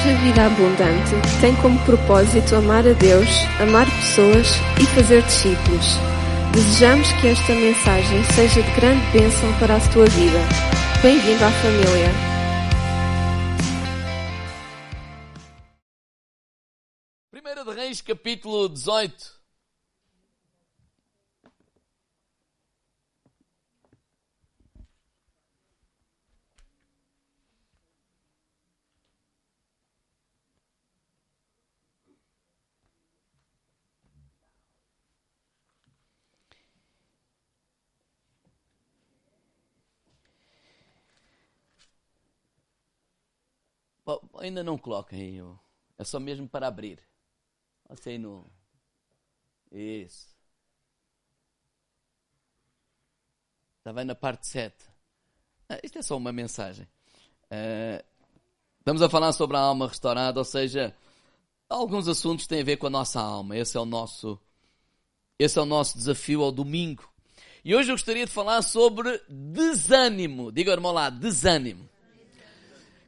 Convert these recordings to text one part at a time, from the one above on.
Igreja Vida Abundante tem como propósito amar a Deus, amar pessoas e fazer discípulos. Desejamos que esta mensagem seja de grande bênção para a tua vida. Bem-vindo à família. Primeira de Reis, capítulo 18. Oh, ainda não coloquem aí, é só mesmo para abrir. Assim no. Isso. Está bem na parte 7. Ah, isto é só uma mensagem. Uh, estamos a falar sobre a alma restaurada, ou seja, alguns assuntos têm a ver com a nossa alma. Esse é o nosso, esse é o nosso desafio ao domingo. E hoje eu gostaria de falar sobre desânimo. Diga, irmão lá, desânimo.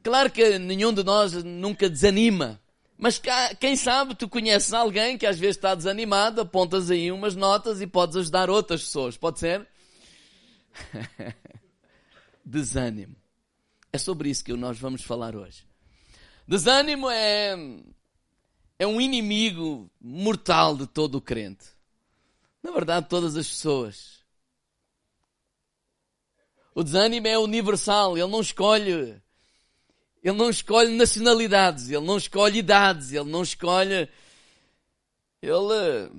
Claro que nenhum de nós nunca desanima. Mas quem sabe tu conheces alguém que às vezes está desanimado, apontas aí umas notas e podes ajudar outras pessoas. Pode ser? Desânimo. É sobre isso que nós vamos falar hoje. Desânimo é, é um inimigo mortal de todo o crente. Na verdade, todas as pessoas. O desânimo é universal, ele não escolhe ele não escolhe nacionalidades, ele não escolhe idades, ele não escolhe. Ele.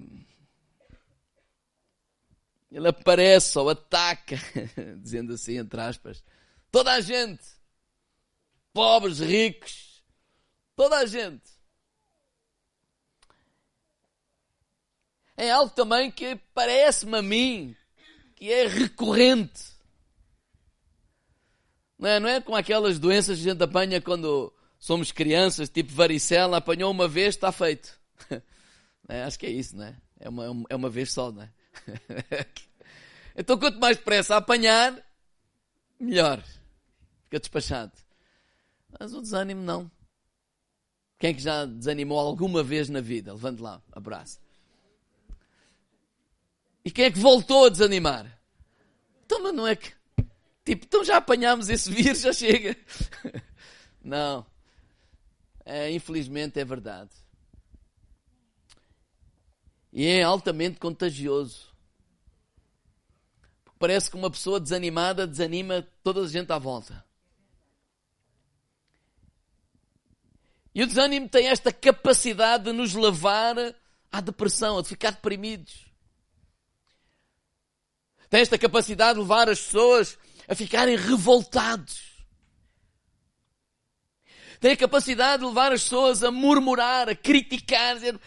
Ele aparece ou ataca, dizendo assim, entre aspas, toda a gente. Pobres, ricos, toda a gente. É algo também que parece-me a mim que é recorrente. Não é, não é com aquelas doenças que a gente apanha quando somos crianças, tipo varicela, apanhou uma vez, está feito. É, acho que é isso, não é? É uma, é uma vez só, não é? então, quanto mais depressa a apanhar, melhor. Fica despachado. Mas o desânimo não. Quem é que já desanimou alguma vez na vida? Levante lá, abraço. E quem é que voltou a desanimar? Então, mas não é que Tipo, então já apanhámos esse vírus, já chega. Não. É, infelizmente é verdade. E é altamente contagioso. Parece que uma pessoa desanimada desanima toda a gente à volta. E o desânimo tem esta capacidade de nos levar à depressão, a ficar deprimidos. Tem esta capacidade de levar as pessoas a ficarem revoltados. Tem a capacidade de levar as pessoas a murmurar, a criticar, a dizer,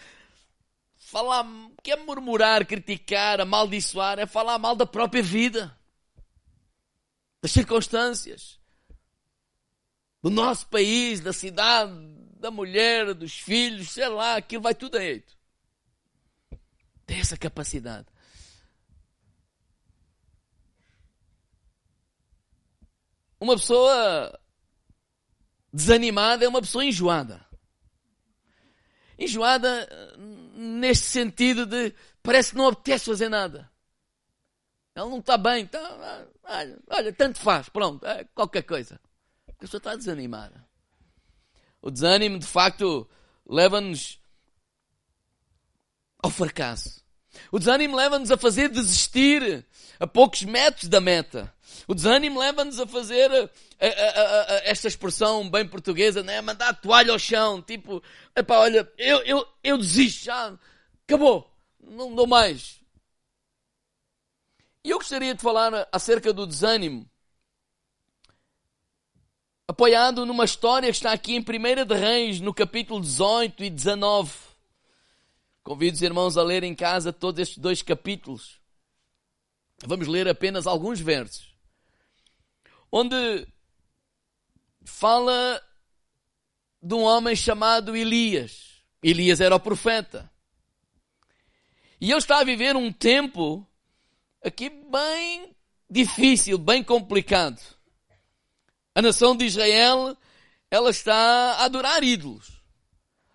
falar, que é murmurar, criticar, amaldiçoar? É falar mal da própria vida, das circunstâncias, do nosso país, da cidade, da mulher, dos filhos, sei lá, aquilo vai tudo a jeito. Tem essa capacidade. Uma pessoa desanimada é uma pessoa enjoada. Enjoada neste sentido de parece que não apetece fazer nada. Ela não está bem, está, olha, olha, tanto faz, pronto, é qualquer coisa. A pessoa está desanimada. O desânimo, de facto, leva-nos ao fracasso. O desânimo leva-nos a fazer desistir a poucos metros da meta. O desânimo leva-nos a fazer a, a, a, esta expressão bem portuguesa, né? mandar a toalha ao chão, tipo, epá, olha, eu, eu, eu desisto já, acabou, não dou mais. E eu gostaria de falar acerca do desânimo, apoiado numa história que está aqui em 1 de Reis, no capítulo 18 e 19. Convido os irmãos a ler em casa todos estes dois capítulos. Vamos ler apenas alguns versos onde fala de um homem chamado Elias. Elias era o profeta. E ele está a viver um tempo aqui bem difícil, bem complicado. A nação de Israel ela está a adorar ídolos.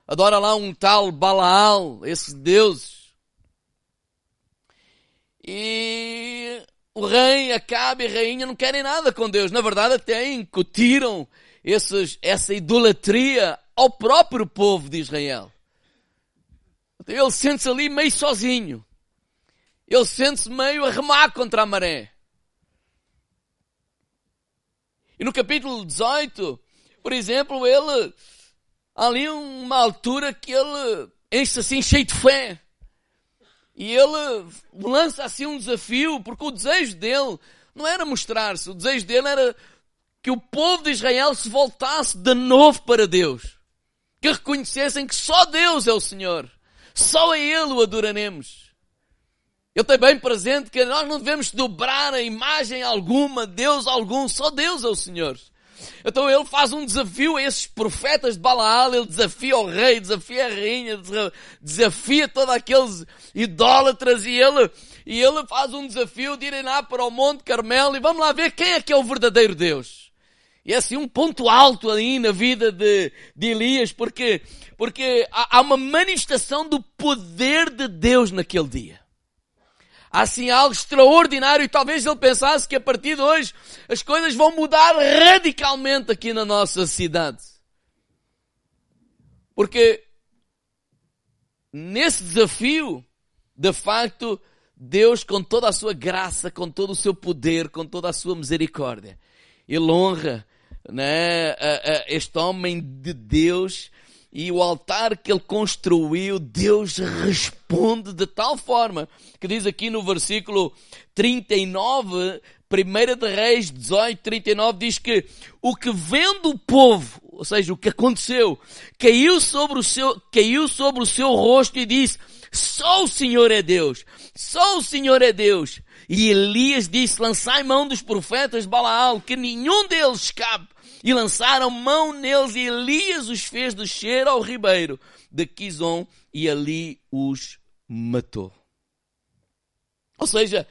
Adora lá um tal Balaal, esses deuses. E o rei, Acabe e a rainha não querem nada com Deus. Na verdade, até incutiram esses, essa idolatria ao próprio povo de Israel. Ele sente-se ali meio sozinho. Ele sente-se meio a remar contra a maré. E no capítulo 18, por exemplo, ele, ali uma altura que ele enche assim cheio de fé. E ele lança assim um desafio, porque o desejo dele não era mostrar-se, o desejo dele era que o povo de Israel se voltasse de novo para Deus. Que reconhecessem que só Deus é o Senhor. Só a Ele o adoraremos. Ele tem bem presente que nós não devemos dobrar a imagem alguma, Deus algum, só Deus é o Senhor. Então ele faz um desafio a esses profetas de Balaal, ele desafia o rei, desafia a rainha, desafia todos aqueles idólatras e ele, e ele faz um desafio de irem lá para o Monte Carmelo e vamos lá ver quem é que é o verdadeiro Deus. E é assim um ponto alto ali na vida de, de Elias, porque, porque há, há uma manifestação do poder de Deus naquele dia assim algo extraordinário e talvez ele pensasse que a partir de hoje as coisas vão mudar radicalmente aqui na nossa cidade. Porque nesse desafio, de facto, Deus com toda a sua graça, com todo o seu poder, com toda a sua misericórdia, ele honra né, este homem de Deus e o altar que ele construiu, Deus responde de tal forma que diz aqui no versículo 39, 1 de Reis 18, 39, diz que o que vendo o povo, ou seja, o que aconteceu, caiu sobre o seu, caiu sobre o seu rosto e disse, só o Senhor é Deus, só o Senhor é Deus. E Elias disse, lançai mão dos profetas de Balaal, que nenhum deles escape e lançaram mão neles, e Elias os fez descer ao ribeiro de Quizon, e ali os matou. Ou seja,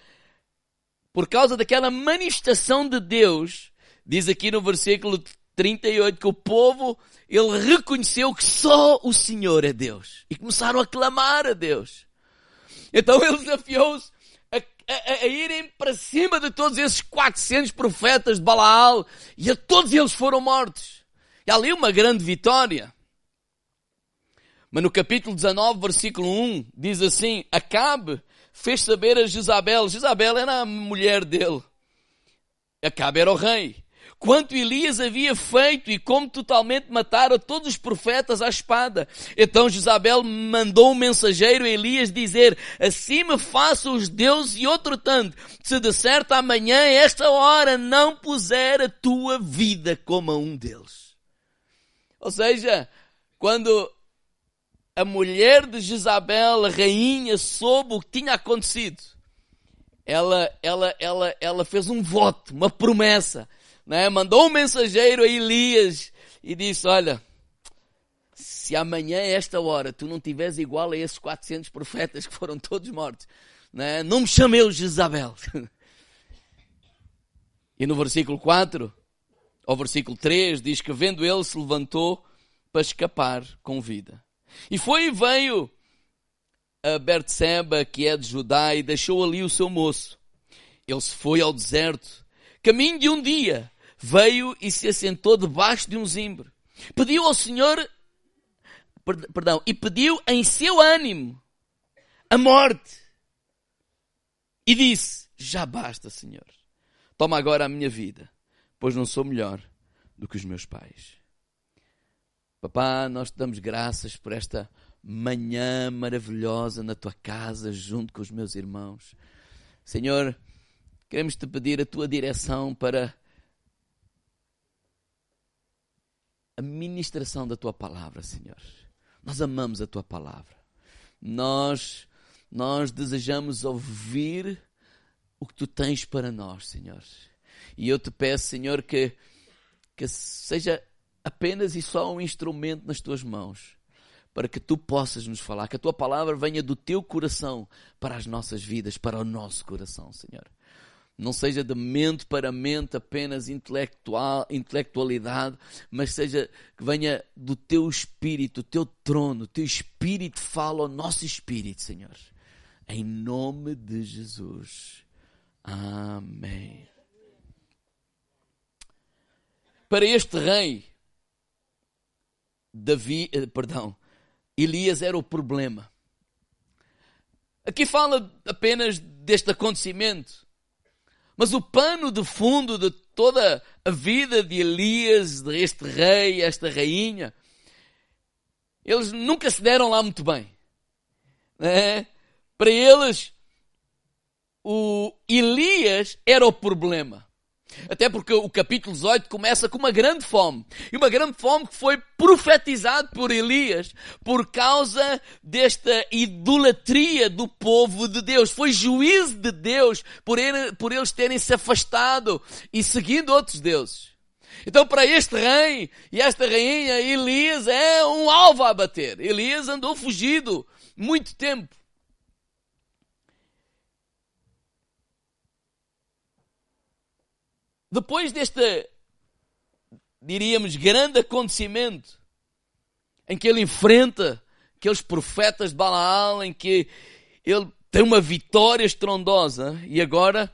por causa daquela manifestação de Deus, diz aqui no versículo 38 que o povo, ele reconheceu que só o Senhor é Deus. E começaram a clamar a Deus. Então ele desafiou-os a, a, irem para cima de todos esses 400 profetas de Balaal e a todos eles foram mortos. E ali uma grande vitória. Mas no capítulo 19, versículo 1, diz assim: Acabe fez saber a Jezabel. Jezabel era a mulher dele. Acabe era o rei quanto Elias havia feito e como totalmente matara todos os profetas à espada. Então Jezabel mandou um mensageiro a Elias dizer, assim me façam os deuses e outro tanto, se de certo amanhã, esta hora, não puser a tua vida como a um deles. Ou seja, quando a mulher de Jezabel, a rainha, soube o que tinha acontecido, ela, ela, ela, ela fez um voto, uma promessa né, mandou um mensageiro a Elias e disse, olha, se amanhã a esta hora tu não tiveres igual a esses 400 profetas que foram todos mortos, né, não me chamei Jezabel. e no versículo 4, ao versículo 3, diz que vendo ele se levantou para escapar com vida. E foi e veio a Bertseba, que é de Judá, e deixou ali o seu moço. Ele se foi ao deserto, caminho de um dia, veio e se assentou debaixo de um zimbro. Pediu ao Senhor, perdão, e pediu em seu ânimo a morte. E disse: Já basta, Senhor. Toma agora a minha vida, pois não sou melhor do que os meus pais. Papá, nós te damos graças por esta manhã maravilhosa na tua casa, junto com os meus irmãos. Senhor, queremos te pedir a tua direção para a ministração da tua palavra, Senhor. Nós amamos a tua palavra. Nós nós desejamos ouvir o que tu tens para nós, Senhor. E eu te peço, Senhor, que que seja apenas e só um instrumento nas tuas mãos, para que tu possas nos falar, que a tua palavra venha do teu coração para as nossas vidas, para o nosso coração, Senhor. Não seja de mente para mente apenas intelectual, intelectualidade, mas seja que venha do teu espírito, do teu trono, o teu espírito fala ao nosso espírito, Senhor. Em nome de Jesus. Amém. Para este rei, Davi, eh, perdão, Elias era o problema. Aqui fala apenas deste acontecimento. Mas o pano de fundo de toda a vida de Elias, deste rei, esta rainha, eles nunca se deram lá muito bem. É? Para eles, o Elias era o problema. Até porque o capítulo 18 começa com uma grande fome. E uma grande fome que foi profetizado por Elias por causa desta idolatria do povo de Deus. Foi juízo de Deus por, ele, por eles terem se afastado e seguindo outros deuses. Então, para este rei e esta rainha, Elias é um alvo a bater. Elias andou fugido muito tempo. Depois deste, diríamos, grande acontecimento, em que ele enfrenta aqueles profetas de Balaal, em que ele tem uma vitória estrondosa, e agora,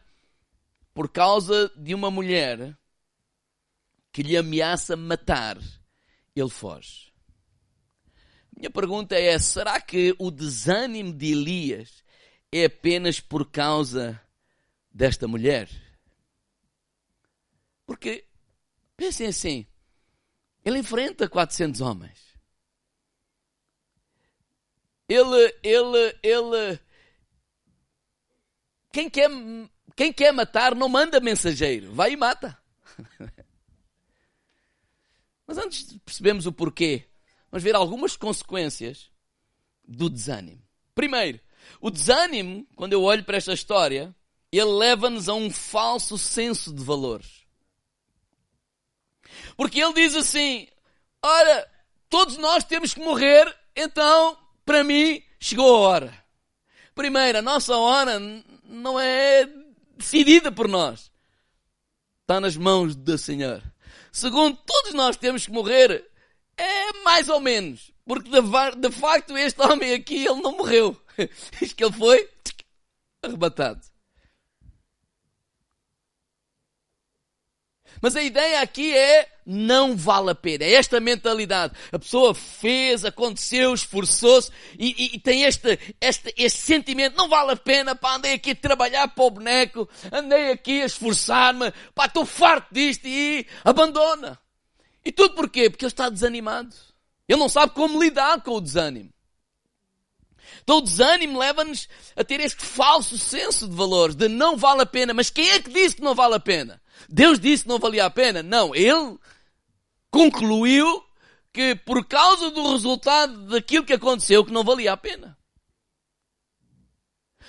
por causa de uma mulher que lhe ameaça matar, ele foge. Minha pergunta é: será que o desânimo de Elias é apenas por causa desta mulher? Porque, pensem assim, ele enfrenta 400 homens. Ele, ele, ele, quem quer, quem quer matar não manda mensageiro, vai e mata. Mas antes de percebermos o porquê, vamos ver algumas consequências do desânimo. Primeiro, o desânimo, quando eu olho para esta história, ele leva-nos a um falso senso de valores. Porque ele diz assim: Olha, todos nós temos que morrer, então, para mim, chegou a hora. Primeiro, a nossa hora não é decidida por nós. Está nas mãos do Senhor. Segundo, todos nós temos que morrer. É mais ou menos. Porque de, de facto este homem aqui, ele não morreu. Diz que ele foi arrebatado. Mas a ideia aqui é não vale a pena. É esta mentalidade. A pessoa fez, aconteceu, esforçou-se e, e, e, tem este, este, este sentimento. Não vale a pena, pá, andei aqui a trabalhar para o boneco, andei aqui a esforçar-me, pá, estou farto disto e abandona. E tudo porquê? Porque ele está desanimado. Ele não sabe como lidar com o desânimo. Então o desânimo leva-nos a ter este falso senso de valores, de não vale a pena. Mas quem é que disse que não vale a pena? Deus disse que não valia a pena? Não, ele concluiu que por causa do resultado daquilo que aconteceu que não valia a pena.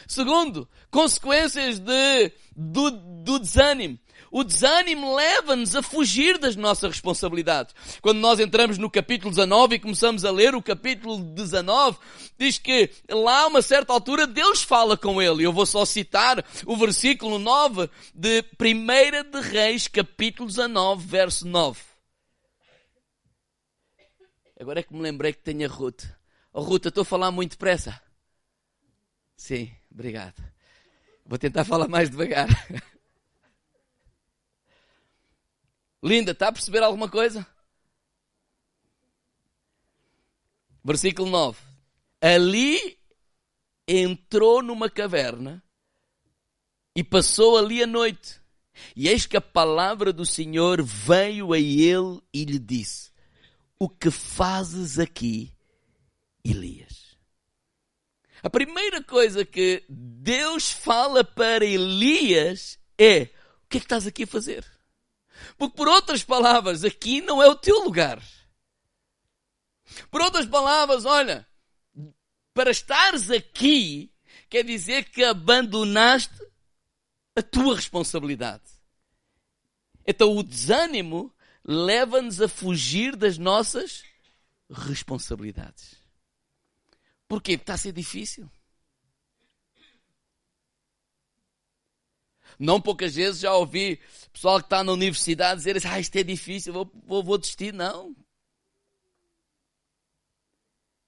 Segundo, consequências de, do, do desânimo. O desânimo leva-nos a fugir das nossas responsabilidades. Quando nós entramos no capítulo 19 e começamos a ler o capítulo 19, diz que lá a uma certa altura Deus fala com ele. Eu vou só citar o versículo 9 de 1 de Reis, capítulo 19, verso 9. Agora é que me lembrei que tenho a Ruth. Oh Ruth, eu estou a falar muito depressa. Sim, obrigado. Vou tentar falar mais devagar. Linda, está a perceber alguma coisa? Versículo 9. Ali entrou numa caverna e passou ali a noite. E eis que a palavra do Senhor veio a ele e lhe disse: O que fazes aqui, Elias? A primeira coisa que Deus fala para Elias é: O que é que estás aqui a fazer? Porque, por outras palavras, aqui não é o teu lugar. Por outras palavras, olha, para estares aqui, quer dizer que abandonaste a tua responsabilidade. Então o desânimo leva-nos a fugir das nossas responsabilidades. Porquê? Está a ser difícil. Não poucas vezes já ouvi pessoal que está na universidade dizer assim, ah, isto é difícil, vou, vou, vou desistir. Não.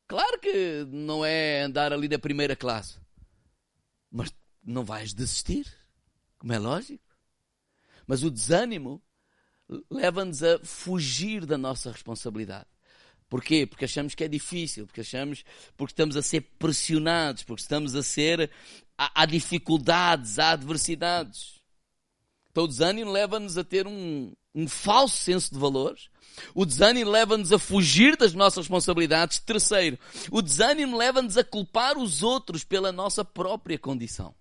Claro que não é andar ali da primeira classe. Mas não vais desistir, como é lógico. Mas o desânimo leva-nos a fugir da nossa responsabilidade. Porquê? Porque achamos que é difícil, porque achamos, porque estamos a ser pressionados, porque estamos a ser, há, há dificuldades, há adversidades. Então o desânimo leva-nos a ter um, um falso senso de valores. O desânimo leva-nos a fugir das nossas responsabilidades. Terceiro, o desânimo leva-nos a culpar os outros pela nossa própria condição.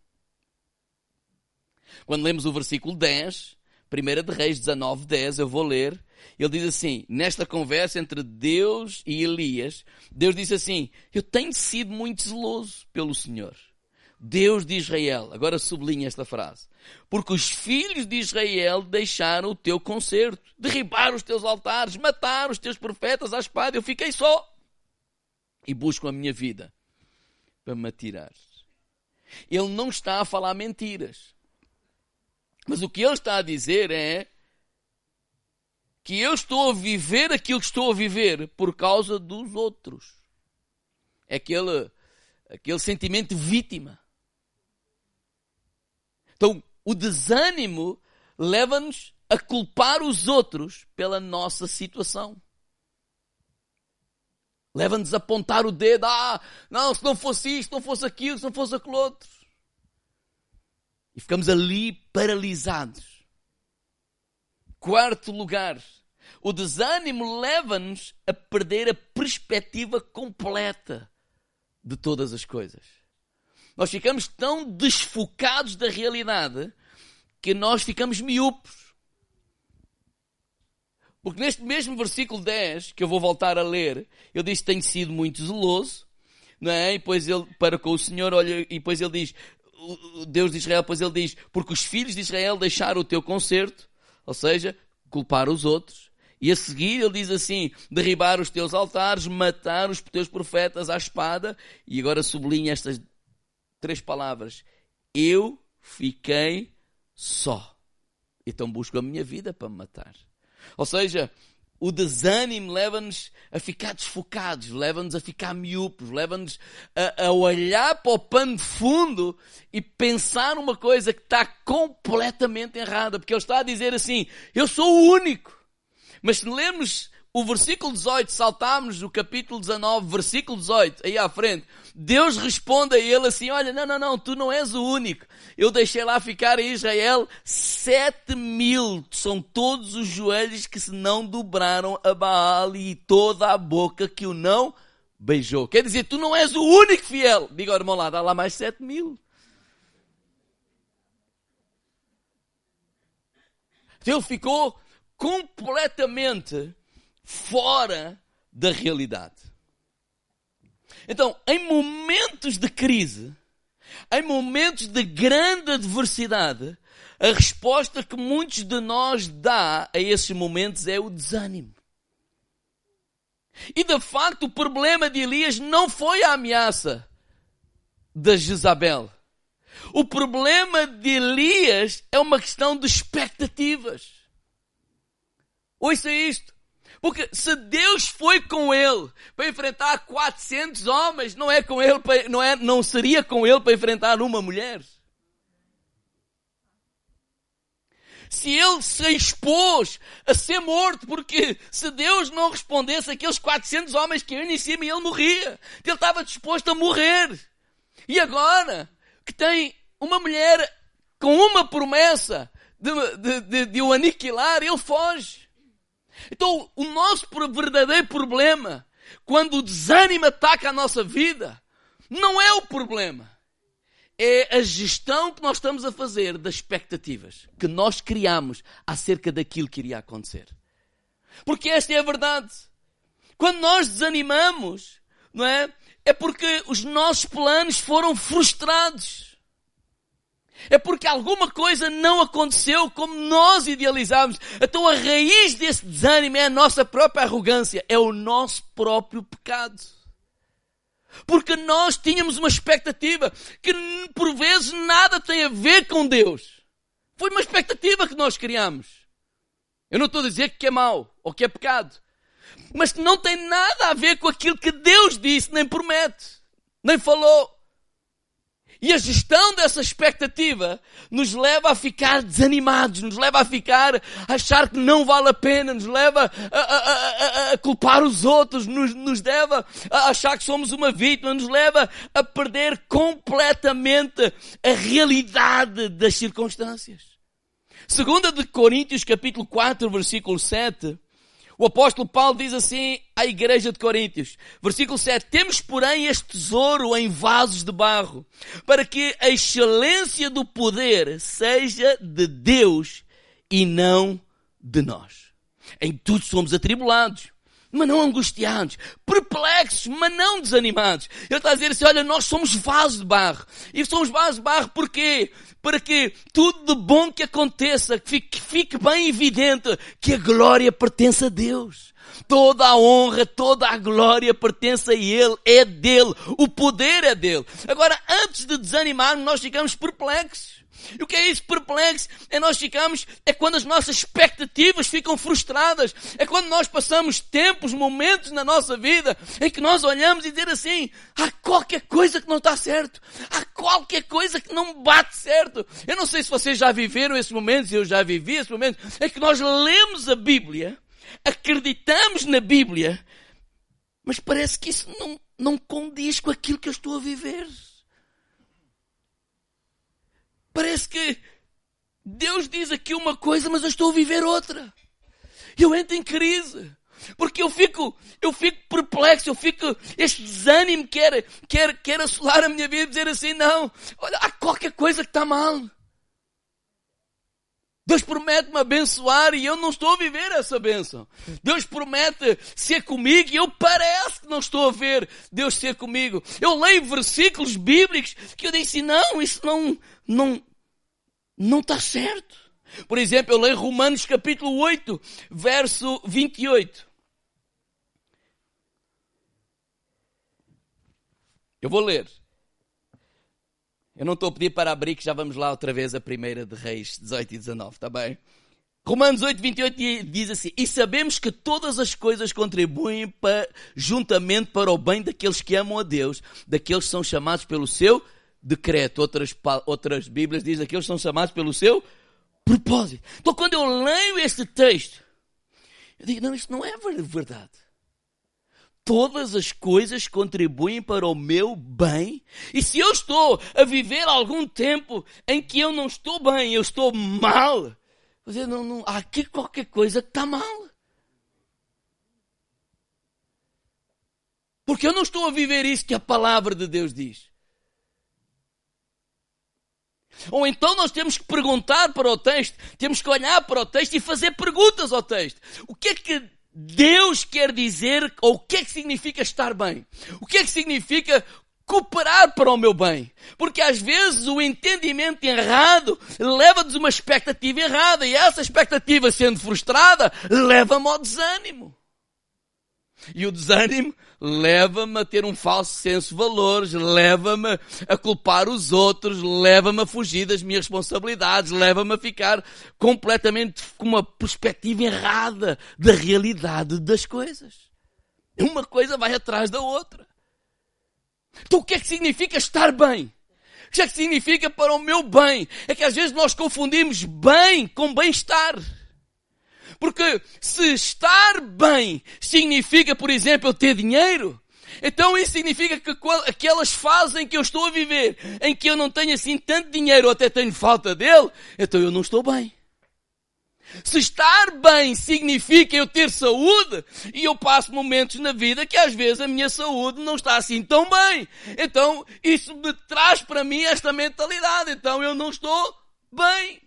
Quando lemos o versículo 10, 1 de Reis 19, 10, eu vou ler. Ele diz assim: nesta conversa entre Deus e Elias, Deus disse assim: Eu tenho sido muito zeloso pelo Senhor, Deus de Israel. Agora sublinha esta frase: Porque os filhos de Israel deixaram o teu concerto, derribaram os teus altares, mataram os teus profetas à espada. Eu fiquei só e busco a minha vida para me atirar. Ele não está a falar mentiras. Mas o que ele está a dizer é que eu estou a viver aquilo que estou a viver por causa dos outros. É aquele, aquele sentimento de vítima. Então, o desânimo leva-nos a culpar os outros pela nossa situação. Leva-nos a apontar o dedo. Ah, não, se não fosse isto, não fosse aquilo, se não fosse aquilo outro e ficamos ali paralisados. Quarto lugar, o desânimo leva-nos a perder a perspectiva completa de todas as coisas. Nós ficamos tão desfocados da realidade que nós ficamos miúpes. Porque neste mesmo versículo 10, que eu vou voltar a ler, diz que tem sido muito zeloso, não é? E depois ele, para com o Senhor, olha, e depois ele diz, Deus de Israel, pois ele diz, porque os filhos de Israel deixaram o teu concerto, ou seja, culpar os outros. E a seguir ele diz assim, derribar os teus altares, matar os teus profetas à espada. E agora sublinha estas três palavras. Eu fiquei só. Então busco a minha vida para me matar. Ou seja, o desânimo leva-nos a ficar desfocados, leva-nos a ficar miúpes, leva-nos a, a, olhar para o pano de fundo e pensar uma coisa que está completamente errada, porque ele está a dizer assim: Eu sou o único. Mas se lermos o versículo 18, saltámos o capítulo 19, versículo 18, aí à frente, Deus responde a ele assim: Olha, não, não, não, tu não és o único. Eu deixei lá ficar em Israel sete mil, são todos os joelhos que se não dobraram a Baal e toda a boca que o não beijou. Quer dizer, tu não és o único fiel. Diga irmão lá, dá lá mais sete mil. Ele ficou completamente fora da realidade. Então, em momentos de crise, em momentos de grande adversidade, a resposta que muitos de nós dá a esses momentos é o desânimo. E de facto, o problema de Elias não foi a ameaça da Jezabel. O problema de Elias é uma questão de expectativas. Ouça isto. Porque se Deus foi com ele para enfrentar 400 homens, não é com ele, para, não é, não seria com ele para enfrentar uma mulher. Se ele se expôs a ser morto, porque se Deus não respondesse aqueles 400 homens que iam em cima, ele morria. Ele estava disposto a morrer. E agora que tem uma mulher com uma promessa de, de, de, de o aniquilar, ele foge. Então, o nosso verdadeiro problema, quando o desânimo ataca a nossa vida, não é o problema. É a gestão que nós estamos a fazer das expectativas que nós criamos acerca daquilo que iria acontecer. Porque esta é a verdade. Quando nós desanimamos, não é? É porque os nossos planos foram frustrados. É porque alguma coisa não aconteceu como nós idealizávamos. Então a raiz desse desânimo é a nossa própria arrogância, é o nosso próprio pecado. Porque nós tínhamos uma expectativa que por vezes nada tem a ver com Deus. Foi uma expectativa que nós criamos. Eu não estou a dizer que é mau ou que é pecado. Mas que não tem nada a ver com aquilo que Deus disse, nem promete, nem falou. E a gestão dessa expectativa nos leva a ficar desanimados, nos leva a ficar a achar que não vale a pena, nos leva a, a, a, a culpar os outros, nos, nos leva a achar que somos uma vítima, nos leva a perder completamente a realidade das circunstâncias. Segunda de Coríntios capítulo 4 versículo 7 o apóstolo Paulo diz assim à igreja de Coríntios, versículo 7, temos porém este tesouro em vasos de barro, para que a excelência do poder seja de Deus e não de nós. Em tudo somos atribulados, mas não angustiados, perplexos, mas não desanimados. Ele está a dizer assim, olha, nós somos vasos de barro. E somos vasos de barro porquê? para que tudo de bom que aconteça, que fique, fique bem evidente que a glória pertence a Deus. Toda a honra, toda a glória pertence a Ele, é dele, o poder é dele. Agora, antes de desanimarmos, nós ficamos perplexos. E o que é isso perplexo? É nós ficamos, é quando as nossas expectativas ficam frustradas. É quando nós passamos tempos, momentos na nossa vida em que nós olhamos e dizer assim, há qualquer coisa que não está certo. Há qualquer coisa que não bate certo. Eu não sei se vocês já viveram esses momentos, eu já vivi esses momentos, em que nós lemos a Bíblia, acreditamos na Bíblia, mas parece que isso não, não condiz com aquilo que eu estou a viver. Parece que Deus diz aqui uma coisa, mas eu estou a viver outra. Eu entro em crise. Porque eu fico, eu fico perplexo, eu fico, este desânimo quer, quer, quer assolar a minha vida e dizer assim, não, olha, há qualquer coisa que está mal. Deus promete-me abençoar e eu não estou a viver essa bênção. Deus promete ser comigo e eu parece que não estou a ver Deus ser comigo. Eu leio versículos bíblicos que eu disse, não, isso não, não, não está certo. Por exemplo, eu leio Romanos capítulo 8, verso 28. Eu vou ler. Eu não estou a pedir para abrir, que já vamos lá outra vez a primeira de Reis 18 e 19, está bem? Romanos 8, 28 diz assim: E sabemos que todas as coisas contribuem para, juntamente para o bem daqueles que amam a Deus, daqueles que são chamados pelo seu decreto. Outras, outras Bíblias dizem que eles são chamados pelo seu propósito. Então, quando eu leio este texto, eu digo: não, isto não é verdade. Todas as coisas contribuem para o meu bem. E se eu estou a viver algum tempo em que eu não estou bem, eu estou mal, dizer, não, não, há aqui qualquer coisa que está mal. Porque eu não estou a viver isso que a palavra de Deus diz. Ou então nós temos que perguntar para o texto, temos que olhar para o texto e fazer perguntas ao texto. O que é que Deus quer dizer, ou o que é que significa estar bem? O que é que significa cooperar para o meu bem? Porque às vezes o entendimento errado leva-nos uma expectativa errada e essa expectativa sendo frustrada leva-me ao desânimo. E o desânimo leva-me a ter um falso senso de valores, leva-me a culpar os outros, leva-me a fugir das minhas responsabilidades, leva-me a ficar completamente com uma perspectiva errada da realidade das coisas. Uma coisa vai atrás da outra. Então o que é que significa estar bem? O que é que significa para o meu bem? É que às vezes nós confundimos bem com bem-estar. Porque se estar bem significa, por exemplo, eu ter dinheiro, então isso significa que aquelas fases em que eu estou a viver, em que eu não tenho assim tanto dinheiro ou até tenho falta dele, então eu não estou bem. Se estar bem significa eu ter saúde, e eu passo momentos na vida que às vezes a minha saúde não está assim tão bem. Então isso me traz para mim esta mentalidade. Então eu não estou bem.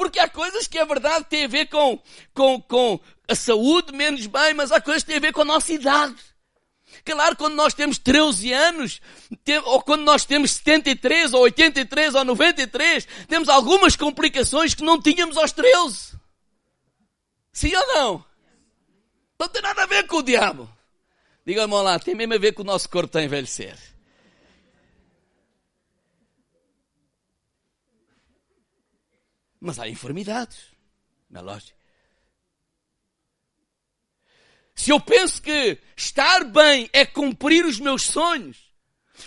Porque há coisas que é verdade têm a ver com, com, com a saúde menos bem, mas há coisas que têm a ver com a nossa idade. Claro, quando nós temos 13 anos, ou quando nós temos 73, ou 83, ou 93, temos algumas complicações que não tínhamos aos 13. Sim ou não? Não tem nada a ver com o diabo. Diga-me lá, tem mesmo a ver com o nosso corpo a envelhecer. Mas há enfermidades. Não é lógico. Se eu penso que estar bem é cumprir os meus sonhos,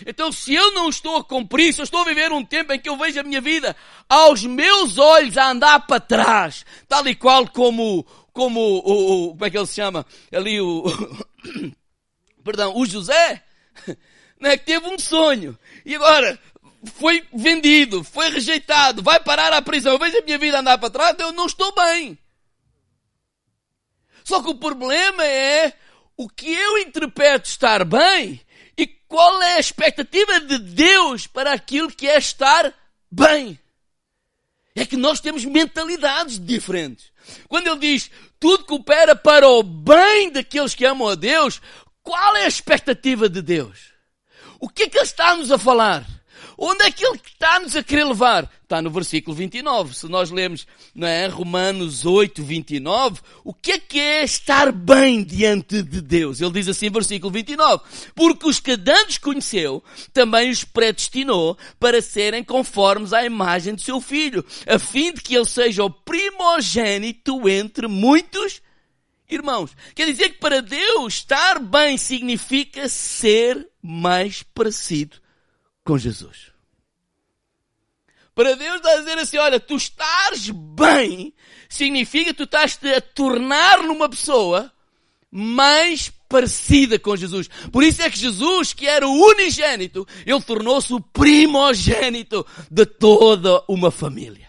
então se eu não estou a cumprir, se eu estou a viver um tempo em que eu vejo a minha vida aos meus olhos a andar para trás, tal e qual como, como o, o como é que ele se chama? Ali o, perdão, o José, né, que teve um sonho e agora foi vendido, foi rejeitado, vai parar à prisão, eu vejo a minha vida andar para trás, eu não estou bem. Só que o problema é o que eu interpreto estar bem e qual é a expectativa de Deus para aquilo que é estar bem. É que nós temos mentalidades diferentes. Quando ele diz tudo coopera para o bem daqueles que amam a Deus, qual é a expectativa de Deus? O que é que ele está-nos a falar? Onde é que ele está-nos a querer levar? Está no versículo 29. Se nós lemos não é, Romanos 8, 29, o que é que é estar bem diante de Deus? Ele diz assim, versículo 29, porque os que dantes conheceu, também os predestinou para serem conformes à imagem do seu filho, a fim de que ele seja o primogênito entre muitos irmãos. Quer dizer que para Deus estar bem significa ser mais parecido com Jesus. Para Deus está a dizer assim, olha, tu estás bem, significa que tu estás-te a tornar numa pessoa mais parecida com Jesus. Por isso é que Jesus, que era o unigênito, ele tornou-se o primogênito de toda uma família.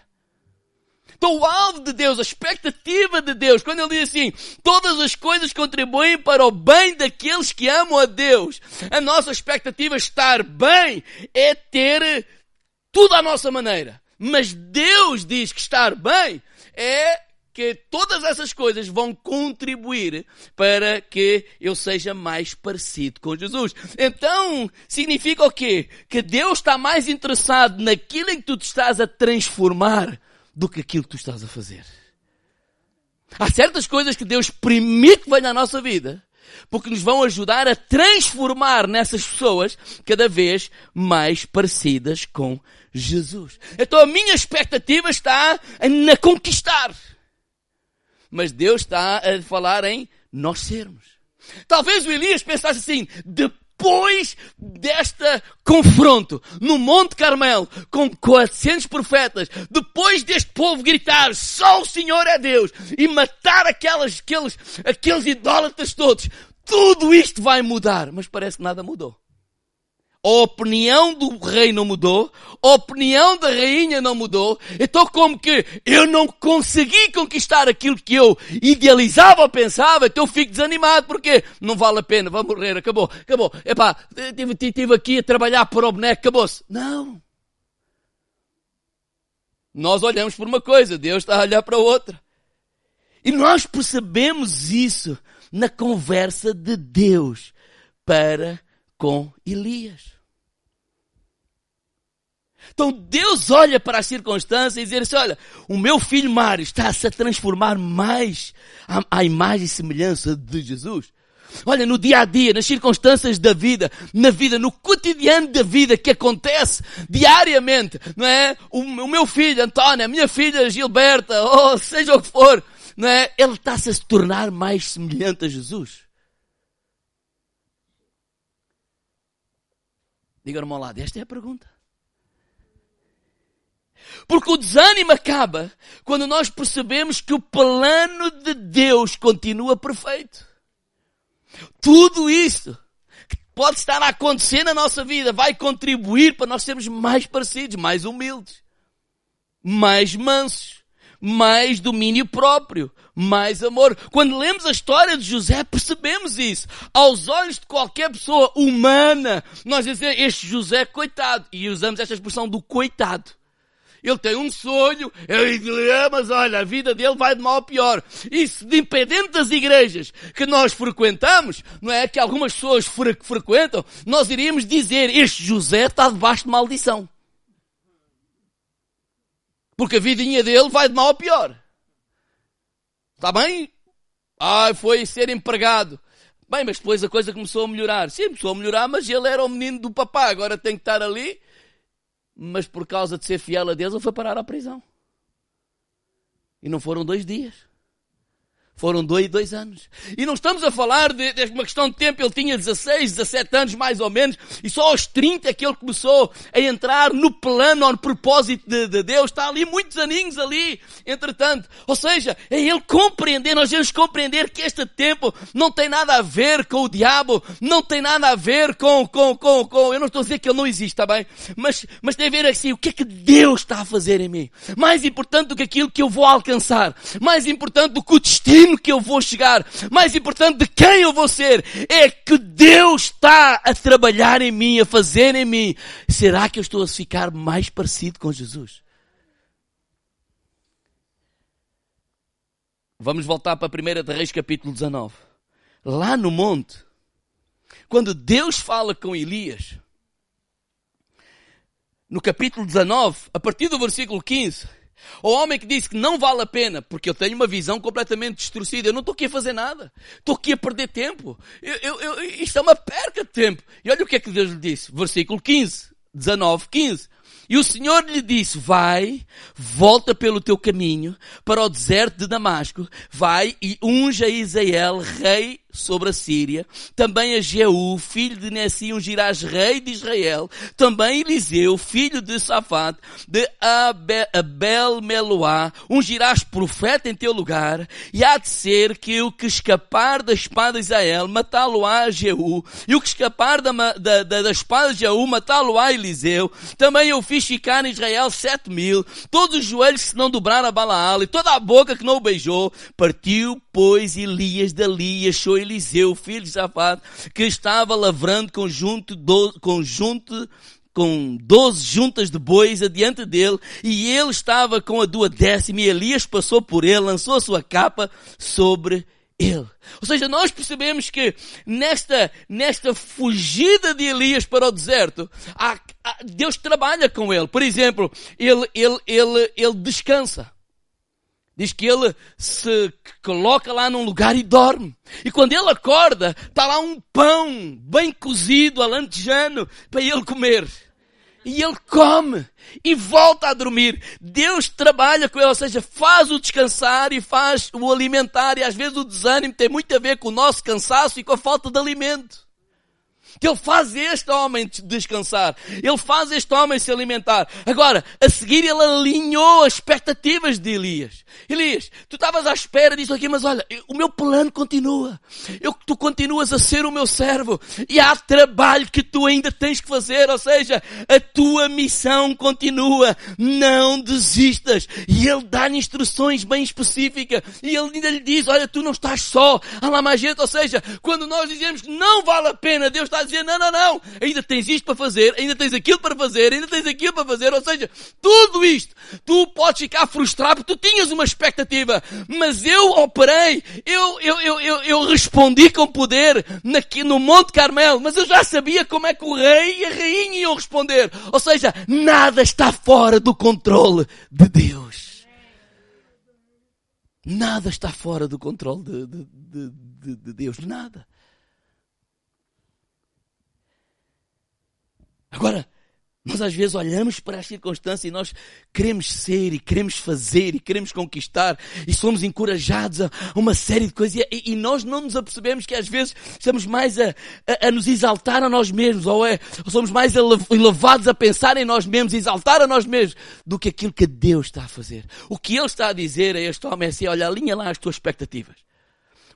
Então o alvo de Deus, a expectativa de Deus, quando ele diz assim, todas as coisas contribuem para o bem daqueles que amam a Deus. A nossa expectativa é estar bem é ter tudo à nossa maneira. Mas Deus diz que estar bem é que todas essas coisas vão contribuir para que eu seja mais parecido com Jesus. Então, significa o quê? Que Deus está mais interessado naquilo em que tu te estás a transformar do que aquilo que tu estás a fazer. Há certas coisas que Deus permite que venham à nossa vida, porque nos vão ajudar a transformar nessas pessoas cada vez mais parecidas com Jesus. Então a minha expectativa está na conquistar. Mas Deus está a falar em nós sermos. Talvez o Elias pensasse assim, depois depois desta confronto no Monte Carmelo com 400 profetas, depois deste povo gritar só o Senhor é Deus e matar aquelas, aqueles, aqueles idólatras todos, tudo isto vai mudar. Mas parece que nada mudou. A opinião do rei não mudou, a opinião da rainha não mudou, então como que eu não consegui conquistar aquilo que eu idealizava ou pensava, então eu fico desanimado, porque não vale a pena, vou morrer, acabou, acabou, epá, estive aqui a trabalhar para o boneco, acabou-se. Não. Nós olhamos por uma coisa, Deus está a olhar para outra. E nós percebemos isso na conversa de Deus para com Elias. Então Deus olha para as circunstâncias e diz assim, olha, o meu filho Mário está-se a transformar mais à, à imagem e semelhança de Jesus. Olha, no dia a dia, nas circunstâncias da vida, na vida, no cotidiano da vida que acontece diariamente, não é? O, o meu filho António, a minha filha Gilberta, ou seja o que for, não é? Ele está-se a se tornar mais semelhante a Jesus. Diga-me ao lado, esta é a pergunta. Porque o desânimo acaba quando nós percebemos que o plano de Deus continua perfeito. Tudo isso que pode estar a acontecer na nossa vida vai contribuir para nós sermos mais parecidos, mais humildes, mais mansos, mais domínio próprio, mais amor. Quando lemos a história de José, percebemos isso. Aos olhos de qualquer pessoa humana, nós dizemos, este José coitado. E usamos esta expressão do coitado. Ele tem um sonho, ama, mas olha, a vida dele vai de mal a pior. Isso, dependente das igrejas que nós frequentamos, não é que algumas pessoas fre frequentam, nós iríamos dizer, este José está debaixo de maldição. Porque a vidinha dele vai de mal a pior. Está bem? Ah, foi ser empregado. Bem, mas depois a coisa começou a melhorar. Sim, começou a melhorar, mas ele era o menino do papá, agora tem que estar ali mas por causa de ser fiel a Deus, ele foi parar à prisão. E não foram dois dias. Foram dois, dois anos. E não estamos a falar de, de, uma questão de tempo, ele tinha 16, 17 anos mais ou menos, e só aos 30 é que ele começou a entrar no plano, no propósito de, de Deus. Está ali muitos aninhos ali, entretanto. Ou seja, é ele compreender, nós devemos compreender que este tempo não tem nada a ver com o diabo, não tem nada a ver com, com, com, com, eu não estou a dizer que ele não existe, está bem? Mas, mas tem a ver assim, o que é que Deus está a fazer em mim? Mais importante do que aquilo que eu vou alcançar, mais importante do que o destino destino que eu vou chegar, mais importante de quem eu vou ser, é que Deus está a trabalhar em mim, a fazer em mim. Será que eu estou a ficar mais parecido com Jesus? Vamos voltar para a 1 de Reis capítulo 19. Lá no monte, quando Deus fala com Elias, no capítulo 19, a partir do versículo 15, o homem que disse que não vale a pena, porque eu tenho uma visão completamente distorcida. Eu não estou aqui a fazer nada. Estou aqui a perder tempo. Eu, eu, eu, isto é uma perca de tempo. E olha o que é que Deus lhe disse. Versículo 15. 19, 15. E o Senhor lhe disse, vai, volta pelo teu caminho para o deserto de Damasco, vai e unge a Isael, rei sobre a Síria, também a Jeú, filho de Nessi, ungirás rei de Israel, também Eliseu, filho de Safat, de Abel Meloá, ungirás profeta em teu lugar, e há de ser que o que escapar da espada de Israel, matá-lo-á a Jeú, e o que escapar da, da, da, da espada de Jeú, matá-lo-á Eliseu, também eu fiz ficar em Israel sete mil, todos os joelhos que se não dobraram a Balaal, e toda a boca que não o beijou, partiu, pois, Elias dali, achou Eliseu, filho de Safat, que estava lavrando conjunto, do, conjunto com doze juntas de bois adiante dele, e ele estava com a duodécima, e Elias passou por ele, lançou a sua capa sobre ele. Ou seja, nós percebemos que nesta, nesta fugida de Elias para o deserto, há, há, Deus trabalha com ele. Por exemplo, ele, ele, ele, ele descansa. Diz que ele se coloca lá num lugar e dorme. E quando ele acorda, está lá um pão bem cozido, alantejano, para ele comer. E ele come e volta a dormir. Deus trabalha com ele, ou seja, faz o descansar e faz o alimentar. E às vezes o desânimo tem muito a ver com o nosso cansaço e com a falta de alimento que ele faz este homem descansar. Ele faz este homem se alimentar. Agora, a seguir ele alinhou as expectativas de Elias. Elias, tu estavas à espera disso aqui, mas olha, o meu plano continua. Eu, tu continuas a ser o meu servo. E há trabalho que tu ainda tens que fazer. Ou seja, a tua missão continua. Não desistas. E ele dá-lhe instruções bem específicas. E ele ainda lhe diz, olha, tu não estás só. Há lá mais gente. Ou seja, quando nós dizemos que não vale a pena, Deus está dizer, não, não, não, ainda tens isto para fazer, ainda tens aquilo para fazer, ainda tens aquilo para fazer, ou seja, tudo isto, tu podes ficar frustrado porque tu tinhas uma expectativa, mas eu operei, eu, eu, eu, eu, eu respondi com poder naqui, no Monte Carmelo, mas eu já sabia como é que o rei e a rainha iam responder, ou seja, nada está fora do controle de Deus. Nada está fora do controle de, de, de, de Deus, nada. Agora, nós às vezes olhamos para as circunstâncias e nós queremos ser e queremos fazer e queremos conquistar e somos encorajados a uma série de coisas e, e nós não nos apercebemos que às vezes estamos mais a, a, a nos exaltar a nós mesmos ou, é, ou somos mais elevados a pensar em nós mesmos, exaltar a nós mesmos do que aquilo que Deus está a fazer. O que Ele está a dizer a este homem é assim, olha, alinha lá as tuas expectativas.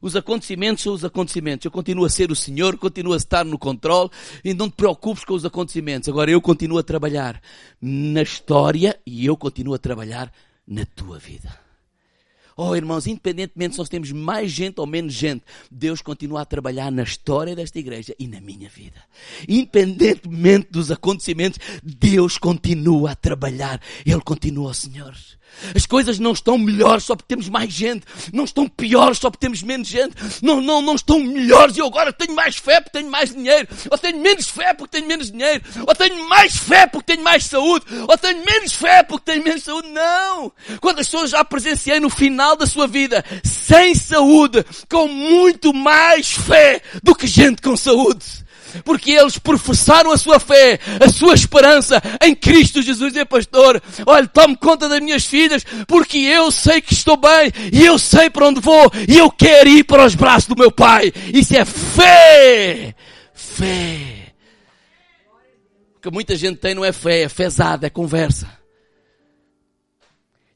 Os acontecimentos são os acontecimentos. Eu continuo a ser o Senhor, continuo a estar no controle e não te preocupes com os acontecimentos. Agora eu continuo a trabalhar na história e eu continuo a trabalhar na tua vida. Oh, irmãos, independentemente se nós temos mais gente ou menos gente, Deus continua a trabalhar na história desta igreja e na minha vida. Independentemente dos acontecimentos, Deus continua a trabalhar. Ele continua, Senhor. As coisas não estão melhores só porque temos mais gente. Não estão piores só porque temos menos gente. Não, não, não estão melhores e eu agora tenho mais fé porque tenho mais dinheiro. Ou tenho menos fé porque tenho menos dinheiro. Ou tenho mais fé porque tenho mais saúde. Ou tenho menos fé porque tenho menos saúde. Não! Quando as pessoas já presenciei no final da sua vida sem saúde, com muito mais fé do que gente com saúde. Porque eles professaram a sua fé, a sua esperança em Cristo Jesus. E pastor, olha, tome conta das minhas filhas, porque eu sei que estou bem, e eu sei para onde vou, e eu quero ir para os braços do meu Pai. Isso é fé! Fé! O que muita gente tem não é fé, é fezada, é conversa.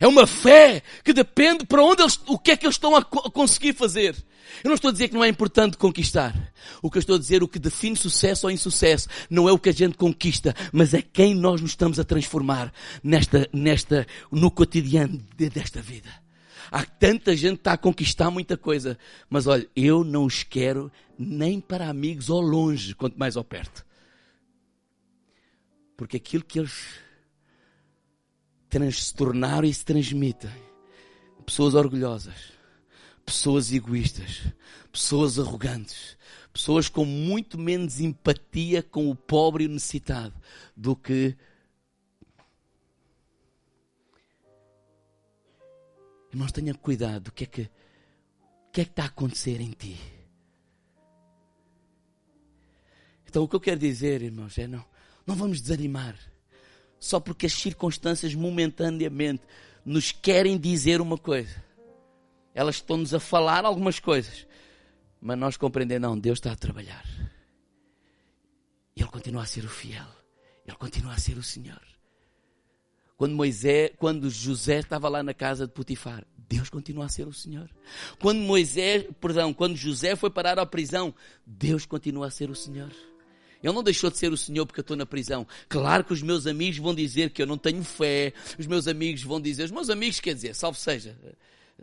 É uma fé que depende para onde eles, o que é que eles estão a, conseguir fazer. Eu não estou a dizer que não é importante conquistar. O que eu estou a dizer, o que define sucesso ou insucesso, não é o que a gente conquista, mas é quem nós nos estamos a transformar nesta, nesta, no cotidiano desta vida. Há tanta gente que está a conquistar muita coisa, mas olha, eu não os quero nem para amigos ao longe, quanto mais ao perto. Porque aquilo que eles se tornaram e se transmitem. Pessoas orgulhosas, pessoas egoístas, pessoas arrogantes, pessoas com muito menos empatia com o pobre e o necessitado do que. Irmãos, tenham cuidado. O que é que, o que, é que está a acontecer em ti? Então, o que eu quero dizer, irmãos, é não, não vamos desanimar só porque as circunstâncias momentaneamente nos querem dizer uma coisa. Elas estão-nos a falar algumas coisas, mas nós compreendemos, não, Deus está a trabalhar. Ele continua a ser o fiel. Ele continua a ser o Senhor. Quando Moisés, quando José estava lá na casa de Potifar, Deus continua a ser o Senhor. Quando Moisés, perdão, quando José foi parar à prisão, Deus continua a ser o Senhor. Ele não deixou de ser o Senhor porque eu estou na prisão. Claro que os meus amigos vão dizer que eu não tenho fé. Os meus amigos vão dizer, os meus amigos quer dizer, salve seja.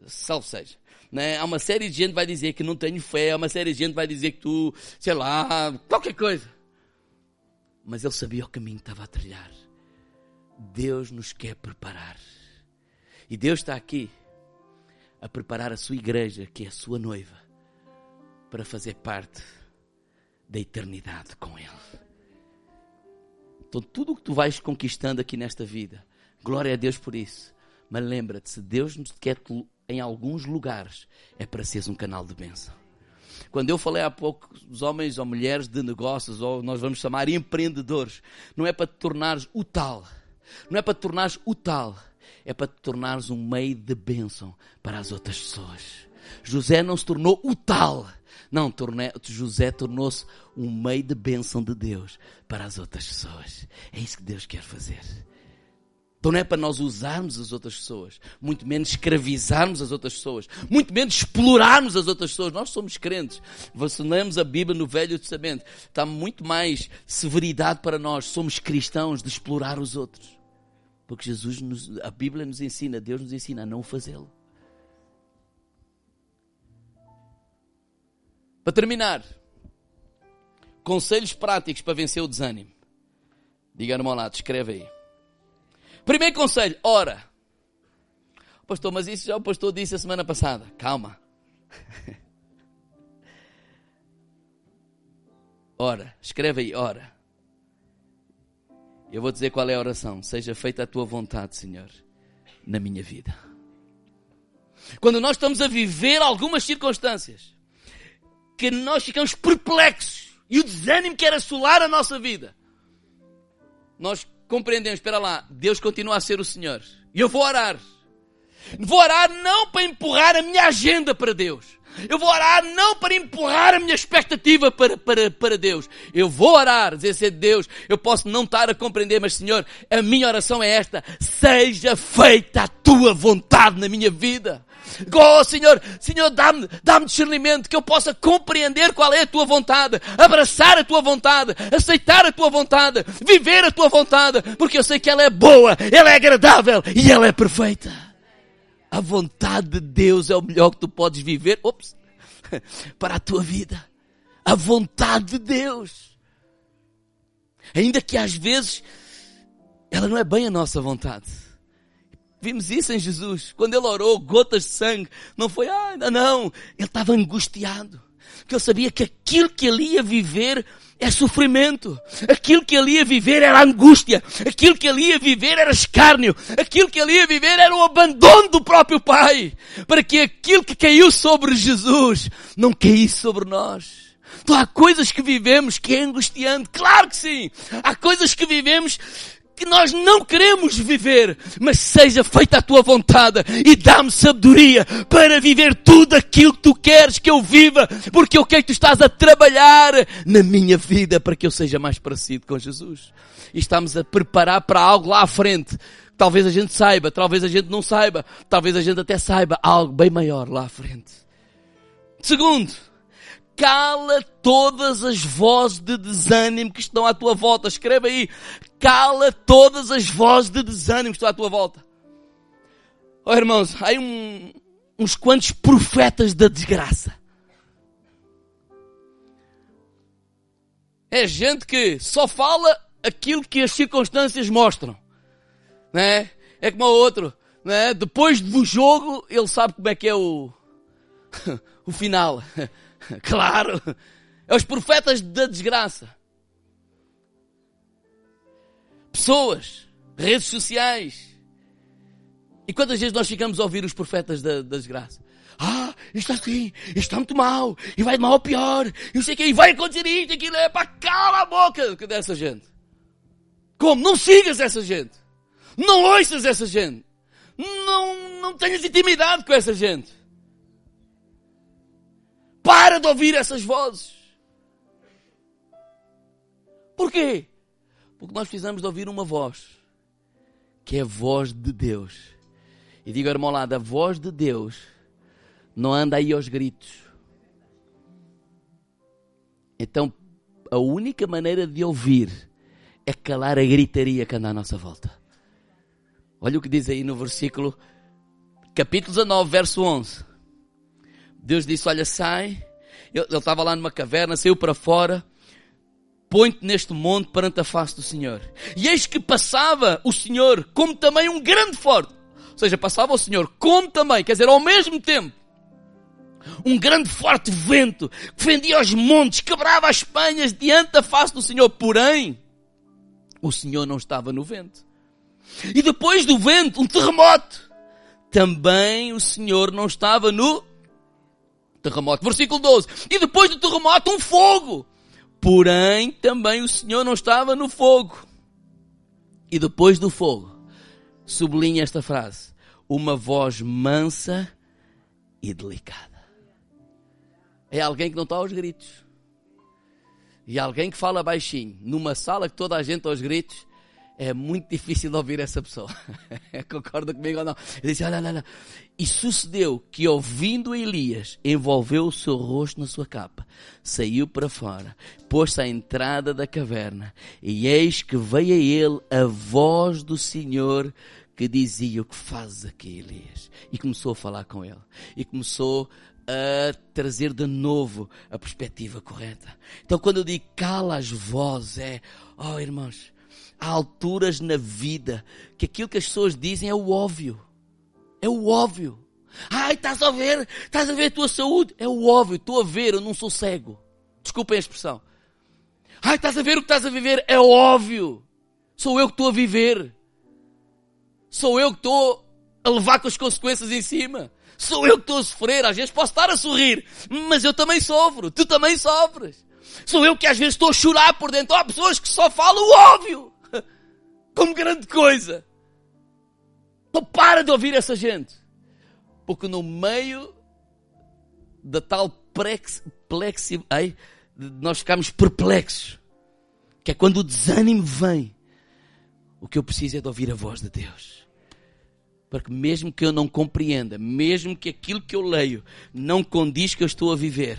Salve seja. Né? Há uma série de gente que vai dizer que não tenho fé. Há uma série de gente que vai dizer que tu, sei lá, qualquer coisa. Mas ele sabia o caminho que estava a trilhar. Deus nos quer preparar. E Deus está aqui a preparar a sua igreja, que é a sua noiva, para fazer parte da eternidade com Ele. Então, tudo o que tu vais conquistando aqui nesta vida, glória a Deus por isso. Mas lembra-te, se Deus nos quer em alguns lugares, é para seres um canal de bênção. Quando eu falei há pouco dos homens ou mulheres de negócios, ou nós vamos chamar empreendedores, não é para te tornares o tal, não é para te tornares o tal, é para te tornares um meio de bênção para as outras pessoas. José não se tornou o tal, não, José tornou-se um meio de bênção de Deus para as outras pessoas. É isso que Deus quer fazer. Então não é para nós usarmos as outras pessoas, muito menos escravizarmos as outras pessoas, muito menos explorarmos as outras pessoas. Nós somos crentes. Se lemos a Bíblia no Velho Testamento, está muito mais severidade para nós. Somos cristãos de explorar os outros. Porque Jesus, nos, a Bíblia nos ensina, Deus nos ensina a não fazê-lo. Para terminar, conselhos práticos para vencer o desânimo. Diga-me ao lado, escreve aí. Primeiro conselho, ora. Pastor, mas isso já o pastor disse a semana passada. Calma. ora, escreve aí, ora. Eu vou dizer qual é a oração. Seja feita a tua vontade, Senhor, na minha vida. Quando nós estamos a viver algumas circunstâncias, que nós ficamos perplexos e o desânimo quer assolar a nossa vida. Nós compreendemos, espera lá, Deus continua a ser o Senhor. E eu vou orar. Vou orar não para empurrar a minha agenda para Deus. Eu vou orar não para empurrar a minha expectativa para, para, para Deus. Eu vou orar, dizer ser Deus, eu posso não estar a compreender, mas Senhor, a minha oração é esta: seja feita a tua vontade na minha vida. Oh Senhor, Senhor, dá-me dá discernimento que eu possa compreender qual é a tua vontade, abraçar a tua vontade, aceitar a tua vontade, viver a tua vontade, porque eu sei que ela é boa, ela é agradável e ela é perfeita. A vontade de Deus é o melhor que tu podes viver ops, para a tua vida. A vontade de Deus. Ainda que às vezes ela não é bem a nossa vontade. Vimos isso em Jesus. Quando ele orou, gotas de sangue. Não foi, ah, ainda não. Ele estava angustiado. Porque ele sabia que aquilo que ele ia viver é sofrimento. Aquilo que ele ia viver era angústia. Aquilo que ele ia viver era escárnio. Aquilo que ele ia viver era o abandono do próprio Pai. Para que aquilo que caiu sobre Jesus não caísse sobre nós. Então há coisas que vivemos que é angustiante. Claro que sim. Há coisas que vivemos que nós não queremos viver, mas seja feita a tua vontade e dá-me sabedoria para viver tudo aquilo que tu queres que eu viva, porque eu quero que tu estás a trabalhar na minha vida para que eu seja mais parecido com Jesus. E estamos a preparar para algo lá à frente. Talvez a gente saiba, talvez a gente não saiba, talvez a gente até saiba algo bem maior lá à frente. Segundo, cala todas as vozes de desânimo que estão à tua volta. Escreve aí, cala todas as vozes de desânimo que estão à tua volta. Oh irmãos, há um, uns quantos profetas da desgraça. É gente que só fala aquilo que as circunstâncias mostram. Né? É como o outro. Né? Depois do jogo, ele sabe como é que é o, o final. Claro! É os profetas da desgraça. Pessoas, redes sociais. E quantas vezes nós ficamos a ouvir os profetas da, da desgraça? Ah, isto assim, isto está muito mal, e vai de mal ao pior, e não sei o que, e vai acontecer isto, aquilo é para cala a boca dessa gente. Como? Não sigas essa gente. Não ouças essa gente. Não, não tenhas intimidade com essa gente. Para de ouvir essas vozes. Porquê? Porque nós precisamos de ouvir uma voz, que é a voz de Deus. E digo, irmão lá, a voz de Deus não anda aí aos gritos. Então, a única maneira de ouvir é calar a gritaria que anda à nossa volta. Olha o que diz aí no versículo, capítulo 19, verso 11. Deus disse: Olha, sai. Ele, estava lá numa caverna, saiu para fora. Põe-te neste monte perante a face do Senhor. E eis que passava o Senhor como também um grande forte. Ou seja, passava o Senhor como também, quer dizer, ao mesmo tempo. Um grande forte vento que fendia os montes, quebrava as penhas diante da face do Senhor. Porém, o Senhor não estava no vento. E depois do vento, um terremoto. Também o Senhor não estava no terremoto. Versículo 12. E depois do terremoto, um fogo. Porém, também o Senhor não estava no fogo. E depois do fogo, sublinha esta frase: uma voz mansa e delicada. É alguém que não está aos gritos. E alguém que fala baixinho, numa sala que toda a gente aos gritos, é muito difícil ouvir essa pessoa. Concorda comigo ou não? Ele disse, olha, olha, olha. E sucedeu que, ouvindo Elias, envolveu o seu rosto na sua capa, saiu para fora, pôs-se à entrada da caverna, e eis que veio a ele a voz do Senhor que dizia: O que fazes aqui, Elias? E começou a falar com ele. E começou a trazer de novo a perspectiva correta. Então, quando eu digo cala as vozes, é, oh irmãos, há alturas na vida que aquilo que as pessoas dizem é o óbvio. É o óbvio. Ai, estás a ver? Estás a ver a tua saúde? É o óbvio. Estou a ver, eu não sou cego. Desculpem a expressão. Ai, estás a ver o que estás a viver? É óbvio. Sou eu que estou a viver. Sou eu que estou a levar com as consequências em cima. Sou eu que estou a sofrer. Às vezes posso estar a sorrir, mas eu também sofro. Tu também sofres. Sou eu que às vezes estou a chorar por dentro. Há pessoas que só falam o óbvio como grande coisa. Então para de ouvir essa gente. Porque no meio da tal plex, plexi, ai, nós ficamos perplexos. Que é quando o desânimo vem. O que eu preciso é de ouvir a voz de Deus. Porque mesmo que eu não compreenda, mesmo que aquilo que eu leio não condiz que eu estou a viver,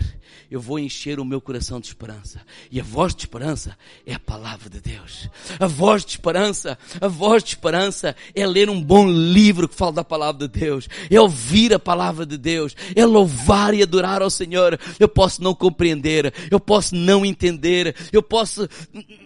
eu vou encher o meu coração de esperança. E a voz de esperança é a palavra de Deus. A voz de esperança, a voz de esperança é ler um bom livro que fala da palavra de Deus. É ouvir a palavra de Deus. É louvar e adorar ao Senhor. Eu posso não compreender, eu posso não entender, eu posso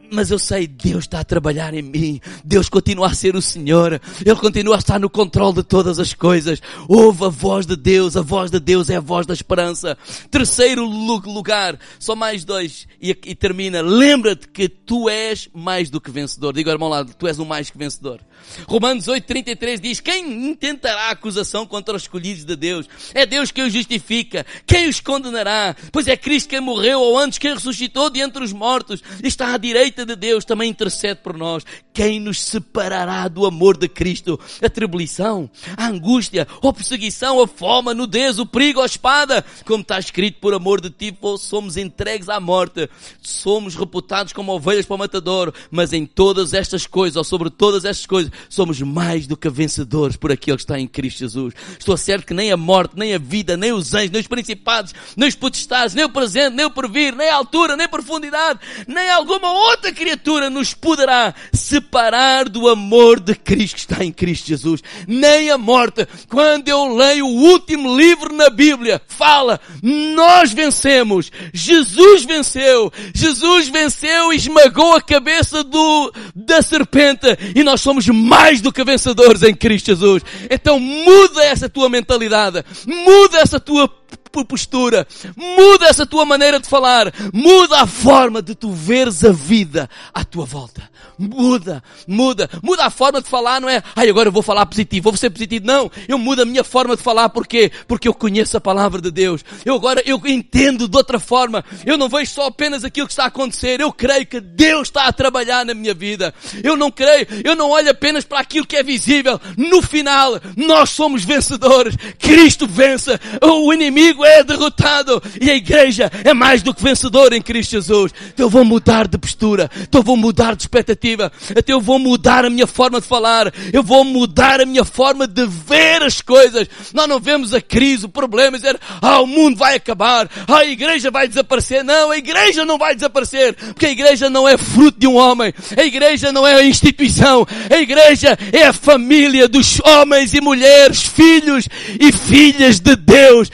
mas eu sei, Deus está a trabalhar em mim. Deus continua a ser o Senhor. Ele continua a estar no controle controle de todas as coisas. Ouve a voz de Deus, a voz de Deus é a voz da esperança. Terceiro lugar, só mais dois e, e termina. Lembra-te que tu és mais do que vencedor. Diga irmão lá, tu és o mais que vencedor. Romanos 8:33 diz: Quem intentará acusação contra os escolhidos de Deus? É Deus quem os justifica. Quem os condenará? Pois é Cristo quem morreu ou antes quem ressuscitou de entre os mortos. Está à direita de Deus, também intercede por nós. Quem nos separará do amor de Cristo? A tribulação, a angústia, a perseguição, a fome, a nudez, o perigo, a espada. Como está escrito, por amor de ti somos entregues à morte. Somos reputados como ovelhas para o matador. Mas em todas estas coisas, ou sobre todas estas coisas, somos mais do que vencedores por aquele que está em Cristo Jesus. Estou certo que nem a morte, nem a vida, nem os anjos, nem os principados, nem os potestades, nem o presente, nem o porvir, nem a altura, nem a profundidade, nem alguma outra criatura nos poderá separar do amor de Cristo que está em Cristo Jesus. Nem a morte. Quando eu leio o último livro na Bíblia, fala, nós vencemos. Jesus venceu. Jesus venceu e esmagou a cabeça do, da serpente e nós somos mais do que vencedores em Cristo Jesus. Então muda essa tua mentalidade, muda essa tua postura, muda essa tua maneira de falar, muda a forma de tu veres a vida à tua volta. Muda, muda, muda a forma de falar, não é, ai agora eu vou falar positivo, vou ser positivo. Não, eu mudo a minha forma de falar, porquê? Porque eu conheço a palavra de Deus. Eu agora, eu entendo de outra forma. Eu não vejo só apenas aquilo que está a acontecer. Eu creio que Deus está a trabalhar na minha vida. Eu não creio, eu não olho apenas para aquilo que é visível. No final, nós somos vencedores. Cristo vence. O inimigo é derrotado. E a igreja é mais do que vencedor em Cristo Jesus. Então eu vou mudar de postura. Então eu vou mudar de expectativa. Até eu vou mudar a minha forma de falar. Eu vou mudar a minha forma de ver as coisas. Nós não vemos a crise, o problema, dizer, ah, o mundo vai acabar. Ah, a igreja vai desaparecer. Não, a igreja não vai desaparecer. Porque a igreja não é fruto de um homem. A igreja não é a instituição. A igreja é a família dos homens e mulheres, filhos e filhas de Deus.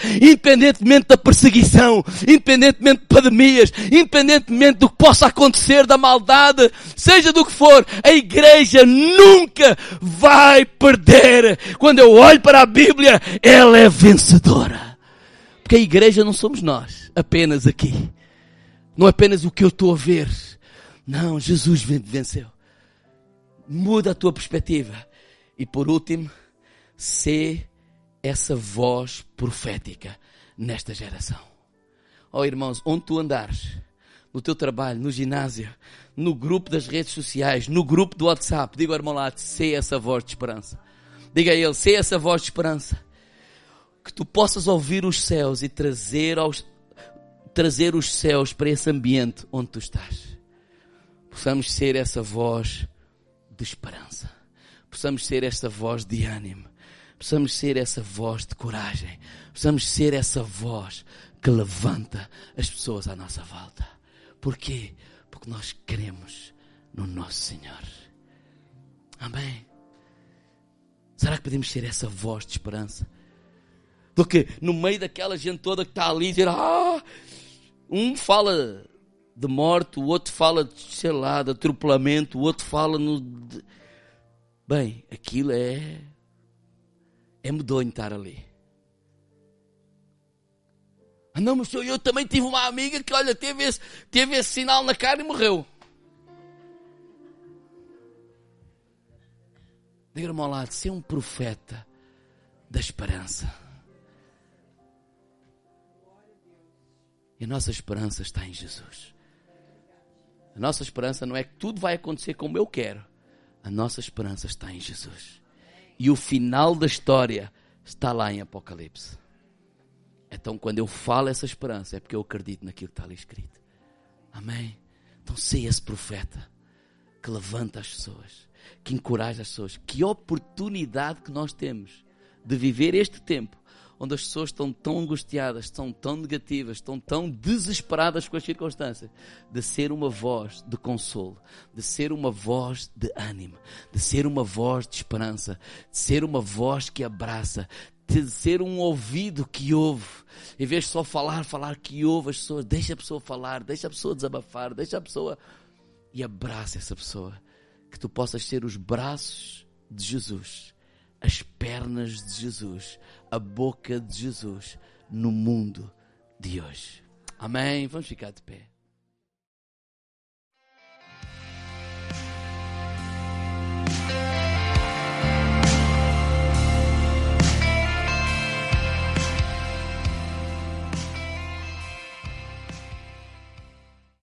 Independentemente da perseguição, independentemente de pandemias, independentemente do que possa acontecer, da maldade, seja do que for, a igreja nunca vai perder. Quando eu olho para a Bíblia, ela é vencedora. Porque a igreja não somos nós, apenas aqui. Não é apenas o que eu estou a ver. Não, Jesus venceu. Muda a tua perspectiva. E por último, ser essa voz profética nesta geração. Oh irmãos, onde tu andares, no teu trabalho, no ginásio, no grupo das redes sociais, no grupo do WhatsApp. Diga ao irmão lá, sei essa voz de esperança. Diga a ele, sei essa voz de esperança. Que tu possas ouvir os céus e trazer, aos, trazer os céus para esse ambiente onde tu estás. Possamos ser essa voz de esperança. Possamos ser essa voz de ânimo. Possamos ser essa voz de coragem. Possamos ser essa voz que levanta as pessoas à nossa volta. Porquê? porque nós cremos no nosso Senhor. Amém. Será que podemos ser essa voz de esperança? Do que no meio daquela gente toda que está ali dizer, ah, um fala de morte, o outro fala de, sei lá, de atropelamento, o outro fala no. Bem, aquilo é. É medonho estar ali. Ah, não, mas eu também tive uma amiga que, olha, teve esse, teve esse sinal na cara e morreu. Diga-me ao lado, ser um profeta da esperança. E a nossa esperança está em Jesus. A nossa esperança não é que tudo vai acontecer como eu quero. A nossa esperança está em Jesus. E o final da história está lá em Apocalipse. Então, quando eu falo essa esperança, é porque eu acredito naquilo que está ali escrito. Amém? Então, sei esse profeta que levanta as pessoas, que encoraja as pessoas. Que oportunidade que nós temos de viver este tempo onde as pessoas estão tão angustiadas, estão tão negativas, estão tão desesperadas com as circunstâncias, de ser uma voz de consolo, de ser uma voz de ânimo, de ser uma voz de esperança, de ser uma voz que abraça, de ser um ouvido que ouve, em vez de só falar, falar que ouve as pessoas, deixa a pessoa falar, deixa a pessoa desabafar, deixa a pessoa e abraça essa pessoa, que tu possas ser os braços de Jesus as pernas de Jesus, a boca de Jesus no mundo de hoje. Amém? Vamos ficar de pé.